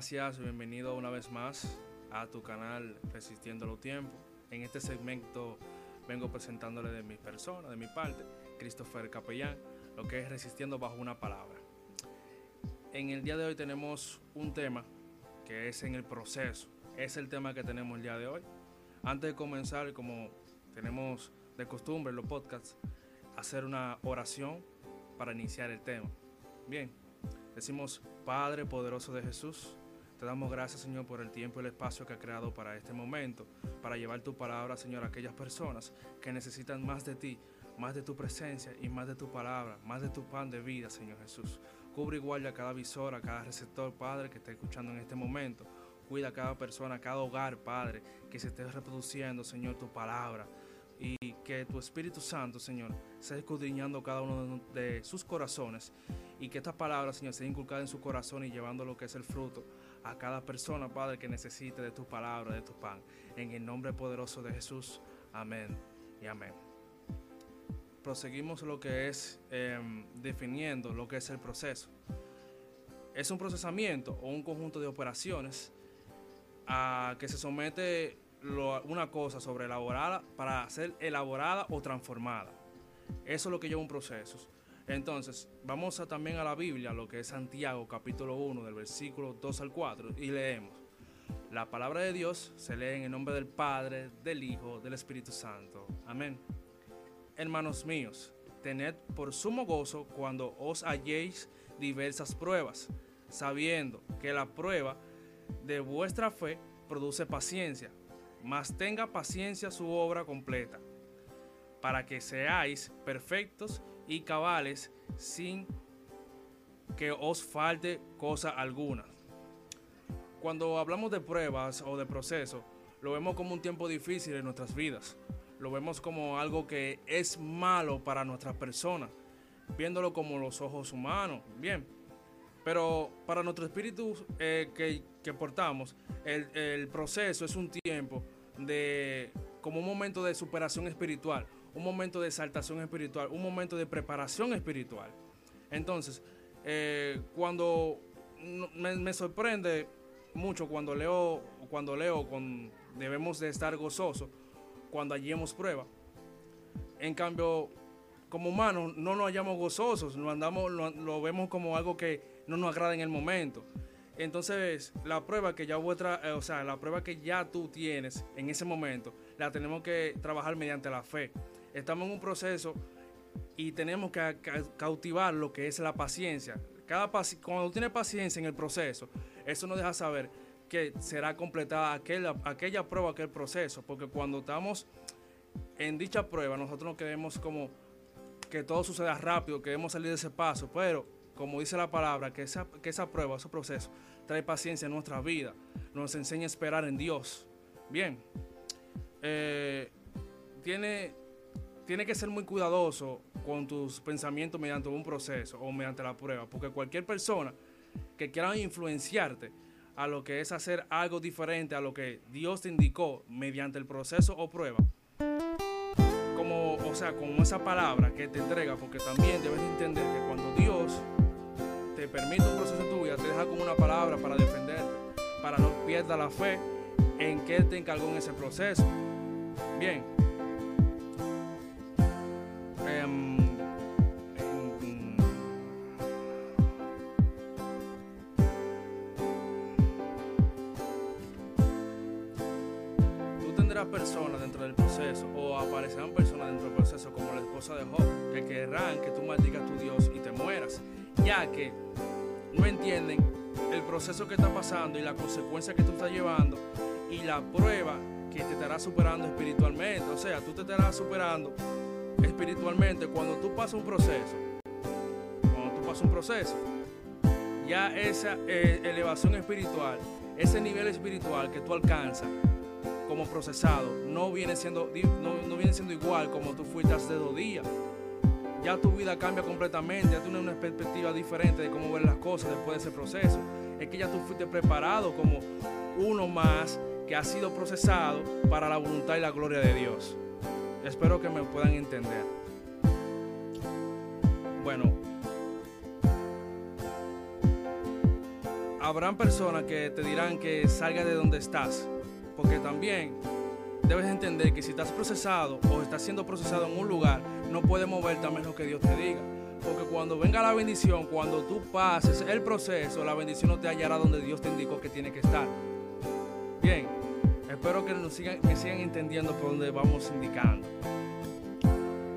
Gracias, bienvenido una vez más a tu canal Resistiendo los Tiempos. En este segmento vengo presentándole de mi persona, de mi parte, Christopher Capellán, lo que es Resistiendo bajo una palabra. En el día de hoy tenemos un tema que es en el proceso. Es el tema que tenemos el día de hoy. Antes de comenzar, como tenemos de costumbre en los podcasts, hacer una oración para iniciar el tema. Bien, decimos, Padre poderoso de Jesús, te damos gracias, Señor, por el tiempo y el espacio que ha creado para este momento, para llevar tu palabra, Señor, a aquellas personas que necesitan más de ti, más de tu presencia y más de tu palabra, más de tu pan de vida, Señor Jesús. Cubre igual a cada visor, a cada receptor, Padre, que esté escuchando en este momento. Cuida a cada persona, a cada hogar, Padre, que se esté reproduciendo, Señor, tu palabra. Que tu Espíritu Santo, Señor, sea escudriñando cada uno de sus corazones. Y que estas palabras, Señor, sean inculcadas en su corazón y llevando lo que es el fruto a cada persona, Padre, que necesite de tu palabra, de tu pan. En el nombre poderoso de Jesús. Amén y amén. Proseguimos lo que es em, definiendo lo que es el proceso. Es un procesamiento o un conjunto de operaciones a que se somete una cosa sobre elaborada para ser elaborada o transformada. Eso es lo que lleva un proceso. Entonces, vamos a, también a la Biblia, lo que es Santiago capítulo 1 del versículo 2 al 4 y leemos. La palabra de Dios se lee en el nombre del Padre, del Hijo, del Espíritu Santo. Amén. Hermanos míos, tened por sumo gozo cuando os halléis diversas pruebas, sabiendo que la prueba de vuestra fe produce paciencia, mas tenga paciencia su obra completa, para que seáis perfectos y cabales sin que os falte cosa alguna. Cuando hablamos de pruebas o de proceso, lo vemos como un tiempo difícil en nuestras vidas. Lo vemos como algo que es malo para nuestra persona, viéndolo como los ojos humanos. Bien, pero para nuestro espíritu eh, que, portamos, el, el, proceso es un tiempo de como un momento de superación espiritual, un momento de exaltación espiritual, un momento de preparación espiritual. Entonces, eh, cuando me, sorprende mucho cuando leo, cuando leo, con, debemos de estar gozosos cuando hallemos prueba. En cambio, como humanos no nos hallamos gozosos, lo, andamos, lo, vemos como algo que no nos agrada en el momento. Entonces, la prueba que ya vuestra, eh, o sea, la prueba que ya tú tienes en ese momento, la tenemos que trabajar mediante la fe. Estamos en un proceso y tenemos que cautivar lo que es la paciencia. Cada cuando tienes paciencia en el proceso, eso nos deja saber que será completada aquella, aquella prueba, aquel proceso, porque cuando estamos en dicha prueba, nosotros no queremos como que todo suceda rápido, queremos salir de ese paso, pero como dice la palabra, que esa, que esa prueba, ese proceso, trae paciencia en nuestra vida, nos enseña a esperar en Dios. Bien, eh, tiene, tiene que ser muy cuidadoso con tus pensamientos mediante un proceso o mediante la prueba, porque cualquier persona que quiera influenciarte a lo que es hacer algo diferente a lo que Dios te indicó mediante el proceso o prueba, como, o sea, con esa palabra que te entrega, porque también debes entender que cuando Dios permite un proceso en tu te deja como una palabra para defenderte, para no pierda la fe en que te encargó en ese proceso. Bien, personas dentro del proceso o aparecerán personas dentro del proceso como la esposa de Job que querrán que tú maldigas a tu Dios y te mueras, ya que no entienden el proceso que está pasando y la consecuencia que tú estás llevando y la prueba que te estará superando espiritualmente. O sea, tú te estarás superando espiritualmente cuando tú pasas un proceso. Cuando tú pasas un proceso, ya esa eh, elevación espiritual, ese nivel espiritual que tú alcanzas, como procesado no viene siendo, no, viene siendo igual como tú fuiste hace dos días. Ya tu vida cambia completamente, ya tienes una perspectiva diferente de cómo ver las cosas después de ese proceso. Es que ya tú fuiste preparado como uno más que ha sido procesado para la voluntad y la gloria de Dios. Espero que me puedan entender. Bueno, habrán personas que te dirán que salga de donde estás, porque también debes entender que si estás procesado o estás siendo procesado en un lugar, no puedes moverte a menos que Dios te diga. Porque cuando venga la bendición, cuando tú pases el proceso, la bendición no te hallará donde Dios te indicó que tiene que estar. Bien, espero que nos sigan, que sigan entendiendo por donde vamos indicando.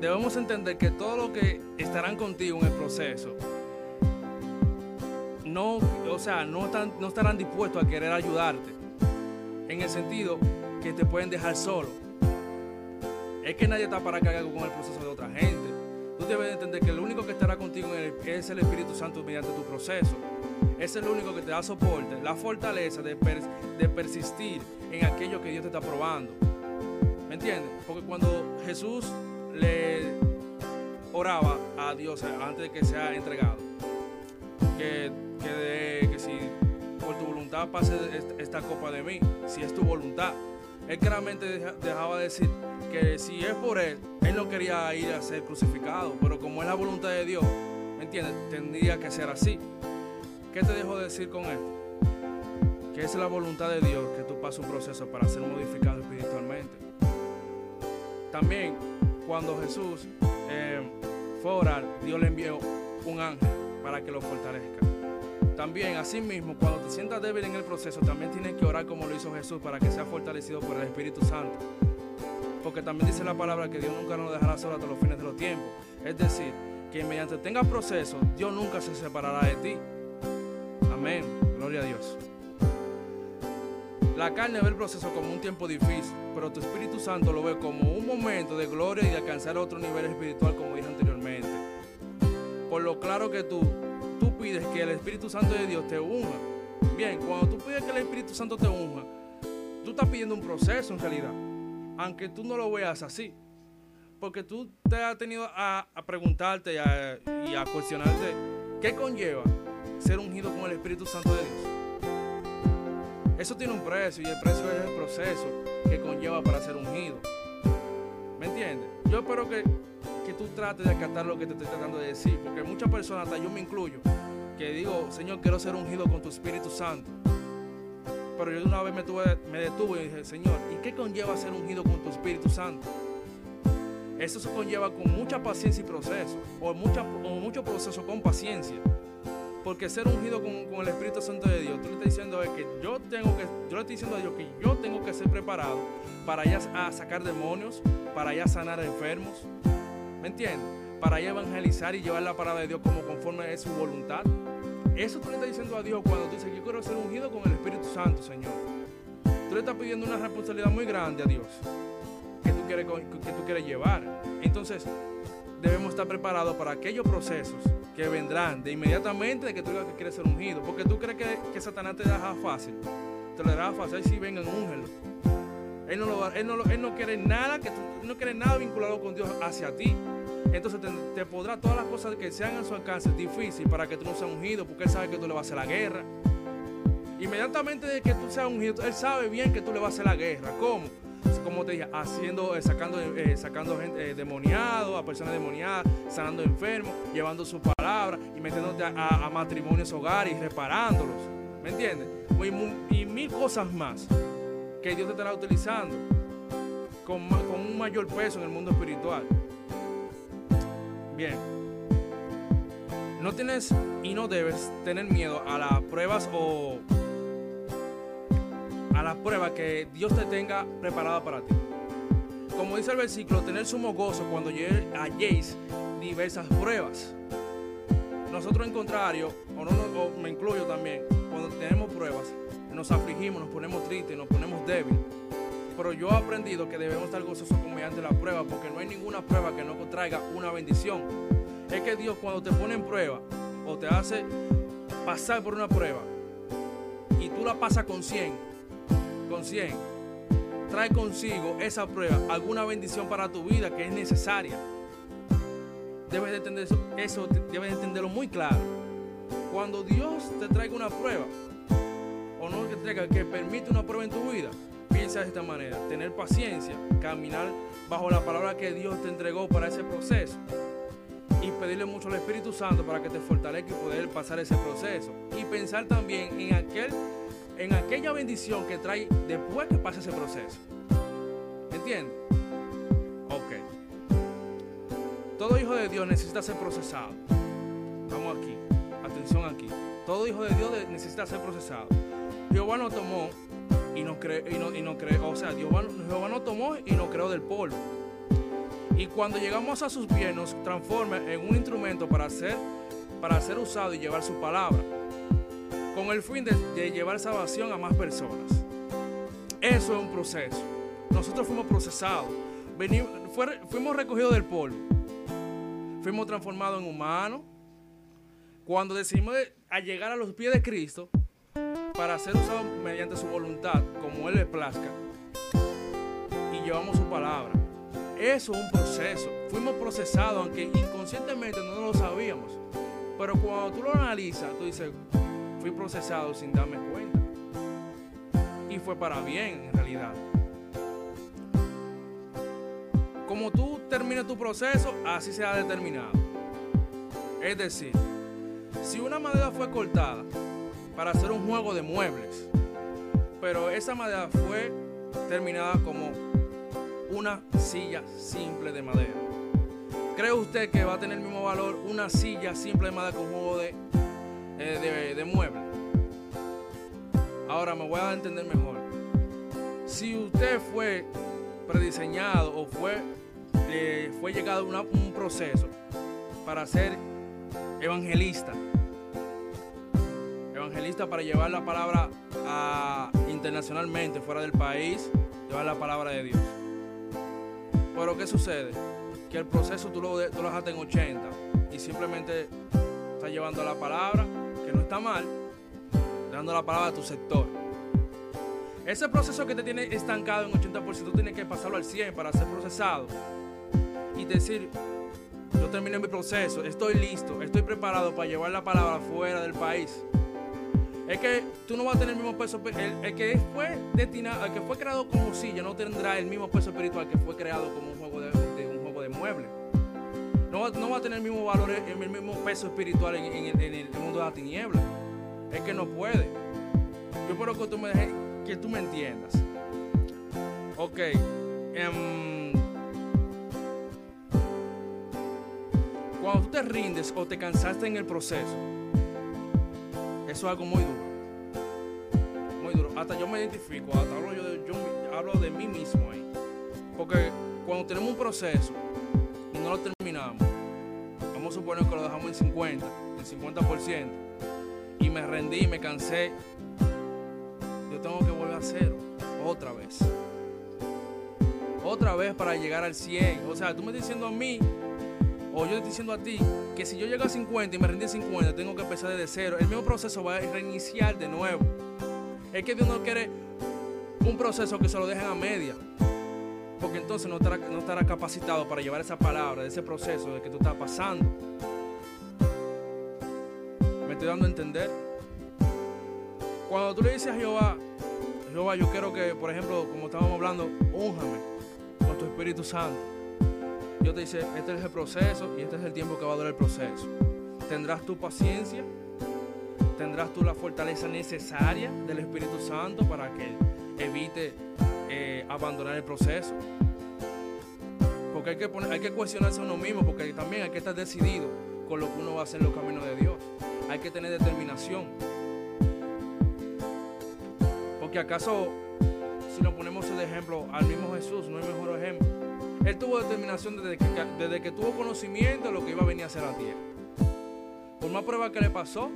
Debemos entender que todo lo que estarán contigo en el proceso, no, o sea, no, están, no estarán dispuestos a querer ayudarte. En el sentido que te pueden dejar solo. Es que nadie está para cargar con el proceso de otra gente. Tú debes entender que el único que estará contigo es el Espíritu Santo mediante tu proceso. Es el único que te da soporte, la fortaleza de, persistir en aquello que Dios te está probando. ¿Me entiendes? Porque cuando Jesús le oraba a Dios antes de que sea entregado, que, que, que si por tu voluntad pase esta copa de mí, si es tu voluntad. Él claramente dejaba de decir que si es por él, él no quería ir a ser crucificado, pero como es la voluntad de Dios, ¿me entiendes? Tendría que ser así. ¿Qué te dejo de decir con esto? Que es la voluntad de Dios que tú pases un proceso para ser modificado espiritualmente. También, cuando Jesús eh, fue a orar, Dios le envió un ángel para que lo fortalezca. También, asimismo, cuando te sientas débil en el proceso, también tienes que orar como lo hizo Jesús para que sea fortalecido por el Espíritu Santo. Porque también dice la palabra que Dios nunca nos dejará solo hasta los fines de los tiempos. Es decir, que mediante tengas proceso, Dios nunca se separará de ti. Amén. Gloria a Dios. La carne ve el proceso como un tiempo difícil, pero tu Espíritu Santo lo ve como un momento de gloria y de alcanzar otro nivel espiritual, como dije anteriormente. Por lo claro que tú tú pides que el Espíritu Santo de Dios te unja. Bien, cuando tú pides que el Espíritu Santo te unja, tú estás pidiendo un proceso en realidad, aunque tú no lo veas así. Porque tú te has tenido a, preguntarte y a, a cuestionarte qué conlleva ser ungido con el Espíritu Santo de Dios. Eso tiene un precio y el precio es el proceso que conlleva para ser ungido. ¿Me entiendes? Yo espero que tú trates de acatar lo que te estoy tratando de decir, porque muchas personas, hasta yo me incluyo, que digo, Señor, quiero ser ungido con tu Espíritu Santo. Pero yo de una vez me, tuve, me detuve y dije, Señor, ¿y qué conlleva ser ungido con tu Espíritu Santo? Eso se conlleva con mucha paciencia y proceso, o, mucho proceso con paciencia. Porque ser ungido con, el Espíritu Santo de Dios, tú le estás diciendo que yo tengo que, yo le estoy diciendo a Dios que yo tengo que ser preparado para ya sacar demonios, para ya sanar enfermos, ¿Me entiendes? Para evangelizar y llevar la palabra de Dios como conforme es su voluntad. Eso tú le estás diciendo a Dios cuando tú dices, yo quiero ser ungido con el Espíritu Santo, Señor. Tú le estás pidiendo una responsabilidad muy grande a Dios que tú quieres, que tú quieres llevar. Entonces, debemos estar preparados para aquellos procesos que vendrán de inmediatamente de que tú digas que quieres ser ungido. Porque tú crees que, que Satanás te deja fácil. Te lo deja fácil. Sí vengan, úngelo. Él no, él, no, él no quiere nada que no quiere nada vinculado con Dios hacia ti. Entonces te, podrá todas las cosas que sean a su alcance difícil para que tú no seas ungido, porque él sabe que tú le vas a hacer la guerra. Inmediatamente de que tú seas ungido, él sabe bien que tú le vas a hacer la guerra. ¿Cómo? Como te dije, haciendo, eh, sacando, eh, sacando gente eh, demoniado, a personas demoniadas, sanando enfermos, llevando su palabra y metiéndote a, matrimonios, hogares y reparándolos. ¿Me entiendes? y mil cosas más que Dios te estará utilizando con, un mayor peso en el mundo espiritual. Bien. No tienes y no debes tener miedo a las pruebas o a las pruebas que Dios te tenga preparada para ti. Como dice el versículo, tener sumo gozo cuando halléis diversas pruebas. Nosotros en contrario, o, no, o me incluyo también, cuando tenemos pruebas, nos afligimos, nos ponemos tristes, nos ponemos débiles. Pero yo he aprendido que debemos estar gozosos mediante la prueba, porque no hay ninguna prueba que no traiga una bendición. Es que Dios cuando te pone en prueba o te hace pasar por una prueba y tú la pasas con 100, con 100, trae consigo esa prueba alguna bendición para tu vida que es necesaria. Debes de entender eso, eso debes de entenderlo muy claro. Cuando Dios te traiga una prueba, o no que traiga, que permite una prueba en tu vida, de esta manera, tener paciencia, caminar bajo la palabra que Dios te entregó para ese proceso y pedirle mucho al Espíritu Santo para que te fortalezca y poder pasar ese proceso. Y pensar también en, aquel, en aquella bendición que trae después que pase ese proceso. ¿Entiendes? Ok. Todo hijo de Dios necesita ser procesado. Vamos aquí. Atención aquí. Todo hijo de Dios necesita ser procesado. Jehová no tomó y no creó, y no, y no creó, o sea, Jehová, Jehová no tomó y no creó del polvo y cuando llegamos a sus pies nos transforma en un instrumento para ser, para ser usado y llevar su palabra, con el fin de, llevar salvación a más personas. Eso es un proceso. Nosotros fuimos procesados, venimos, fuimos recogidos del polvo, fuimos transformados en humanos. Cuando decidimos a llegar a los pies de Cristo para ser usados mediante su voluntad, como Él le plazca, y llevamos su palabra. Eso es un proceso. Fuimos procesados, aunque inconscientemente no lo sabíamos. Pero cuando tú lo analizas, tú dices, fui procesado sin darme cuenta. Y fue para bien, en realidad. Como tú termines tu proceso, así se ha determinado. Es decir, si una madera fue cortada para hacer un juego de muebles, pero esa madera fue terminada como una silla simple de madera. ¿Cree usted que va a tener el mismo valor una silla simple de madera con juego de, eh, de? Ahora me voy a entender mejor. Si usted fue prediseñado o fue, fue llegado a un proceso para ser evangelista, evangelista para llevar la palabra internacionalmente, fuera del país, llevar la palabra de Dios. Pero ¿qué sucede? Que el proceso tú lo, tú lo dejaste en 80 y simplemente estás llevando la palabra, que no está mal, dando la palabra a tu sector. Ese proceso que te tiene estancado en 80%, tú tienes que pasarlo al 100 para ser procesado y decir, yo terminé mi proceso, estoy listo, estoy preparado para llevar la palabra fuera del país es que tú no vas a tener el mismo peso. El, que fue destinado, el que fue creado como silla no tendrá el mismo peso espiritual que fue creado como un juego de, un juego de muebles. No, no, va a tener el mismo valor, el, mismo peso espiritual en, el, mundo de la tiniebla. Es que no puede. Yo espero que tú me dejes, que tú me entiendas. Ok. Em, cuando tú te rindes o te cansaste en el proceso, eso es algo muy duro. Muy duro. Hasta yo me identifico, hasta hablo yo de, hablo de mí mismo ahí. Porque cuando tenemos un proceso y no lo terminamos, vamos a suponer que lo dejamos en 50, en 50%, y me rendí, me cansé, yo tengo que volver a hacerlo otra vez. Otra vez para llegar al 100. O sea, tú me estás diciendo a mí o yo estoy diciendo a ti que si yo llego a 50 y me rendí a 50, tengo que empezar desde cero. El mismo proceso va a reiniciar de nuevo. Es que Dios no quiere un proceso que se lo dejen a media. Porque entonces no estará, no estará capacitado para llevar esa palabra, de ese proceso de que tú estás pasando. ¿Me estoy dando a entender? Cuando tú le dices a Jehová, Jehová, yo quiero que, por ejemplo, como estábamos hablando, únjame con tu Espíritu Santo. Dios te dice, este es el proceso y este es el tiempo que va a durar el proceso. Tendrás tu paciencia, tendrás tú la fortaleza necesaria del Espíritu Santo para que evite eh, abandonar el proceso. Porque hay que, hay que cuestionarse a uno mismo, porque también hay que estar decidido con lo que uno va a hacer en los caminos de Dios. Hay que tener determinación. Porque acaso, si nos ponemos de ejemplo al mismo Jesús, no hay mejor ejemplo. Él tuvo determinación desde que, desde que tuvo conocimiento de lo que iba a venir a hacer a tierra. Por más prueba que le pasó,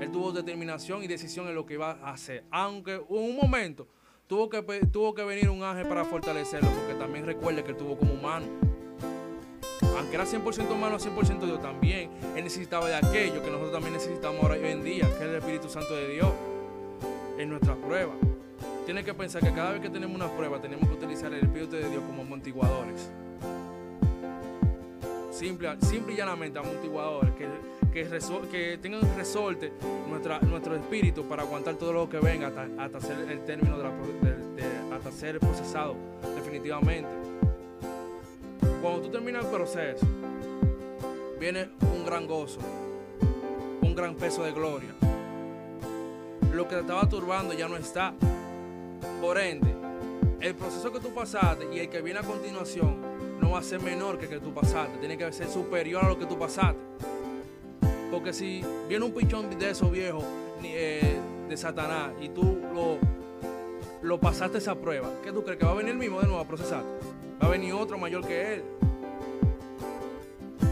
él tuvo determinación y decisión en lo que iba a hacer. Aunque en un momento tuvo que, tuvo que venir un ángel para fortalecerlo, porque también recuerde que él tuvo como humano. Aunque era 100% humano, 100% Dios también, él necesitaba de aquello que nosotros también necesitamos ahora hoy en día, que es el Espíritu Santo de Dios, en nuestras pruebas tiene que pensar que cada vez que tenemos una prueba tenemos que utilizar el Espíritu de Dios como amortiguadores. Simple, simple y llanamente amortiguadores que, que, tengan resorte nuestra, nuestro espíritu para aguantar todo lo que venga hasta, hasta ser el término de, la, hasta ser procesado definitivamente. Cuando tú terminas el proceso, viene un gran gozo, un gran peso de gloria. Lo que te estaba turbando ya no está. Por ende, el proceso que tú pasaste y el que viene a continuación no va a ser menor que el que tú pasaste, tiene que ser superior a lo que tú pasaste. Porque si viene un pichón de esos viejos eh, de Satanás y tú lo, lo pasaste esa prueba, ¿qué tú crees? ¿Que va a venir el mismo de nuevo a procesarte? Va a venir otro mayor que él.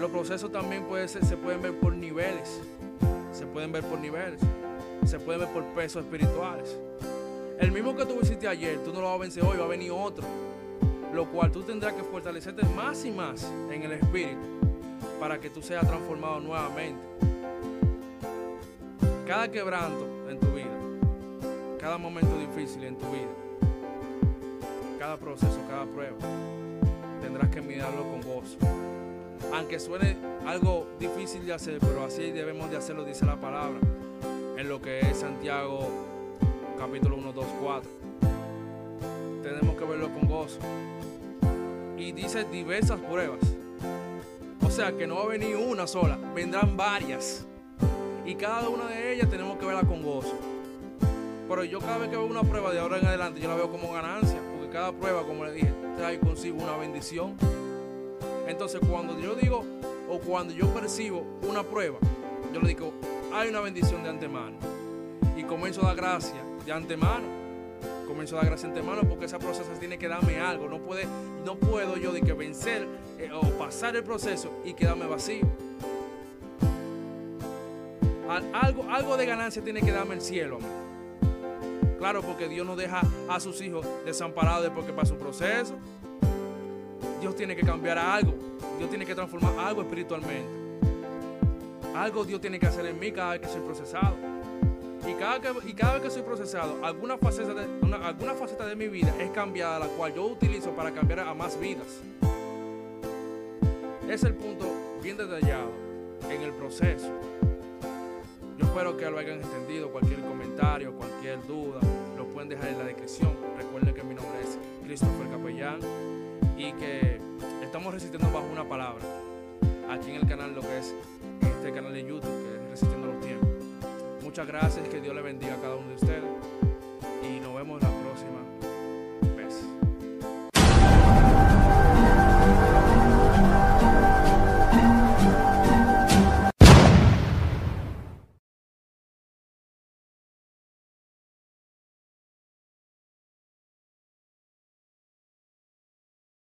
Los procesos también puede se pueden ver por niveles. Se pueden ver por niveles. Se pueden ver por pesos espirituales. El mismo que tú hiciste ayer, tú no lo vas a vencer hoy, va a venir otro. Lo cual tú tendrás que fortalecerte más y más en el espíritu para que tú seas transformado nuevamente. Cada quebranto en tu vida, cada momento difícil en tu vida, cada proceso, cada prueba, tendrás que mirarlo con gozo. Aunque suene algo difícil de hacer, pero así debemos de hacerlo, dice la palabra, en lo que es Santiago capítulo 1, 2, 4. Tenemos que verlo con gozo. Y dice diversas pruebas. O sea que no va a venir una sola, vendrán varias. Y cada una de ellas tenemos que verla con gozo. Pero yo cada vez que veo una prueba de ahora en adelante, yo la veo como ganancia. Porque cada prueba, como le dije, trae consigo una bendición. Entonces cuando yo digo o cuando yo percibo una prueba, yo le digo, hay una bendición de antemano. Y comienzo a dar gracias de antemano. Comienzo a dar gracias de antemano porque ese proceso tiene que darme algo. No, puede, no puedo yo de que vencer eh, o pasar el proceso y quedarme vacío. algo, algo de ganancia tiene que darme el cielo. Claro, porque Dios no deja a sus hijos desamparados después que pasa un proceso. Dios tiene que cambiar algo. Dios tiene que transformar algo espiritualmente. Algo Dios tiene que hacer en mí cada vez que soy procesado. Y cada, y cada vez que soy procesado, alguna faceta, de, alguna faceta de mi vida es cambiada, la cual yo utilizo para cambiar a más vidas. Es el punto bien detallado en el proceso. Yo espero que lo hayan entendido. Cualquier comentario, cualquier duda, lo pueden dejar en la descripción. Recuerden que mi nombre es Christopher Capellán y que estamos resistiendo bajo una palabra aquí en el canal, lo que es este canal de YouTube, que es Resistiendo. Muchas gracias, que Dios le bendiga a cada uno de ustedes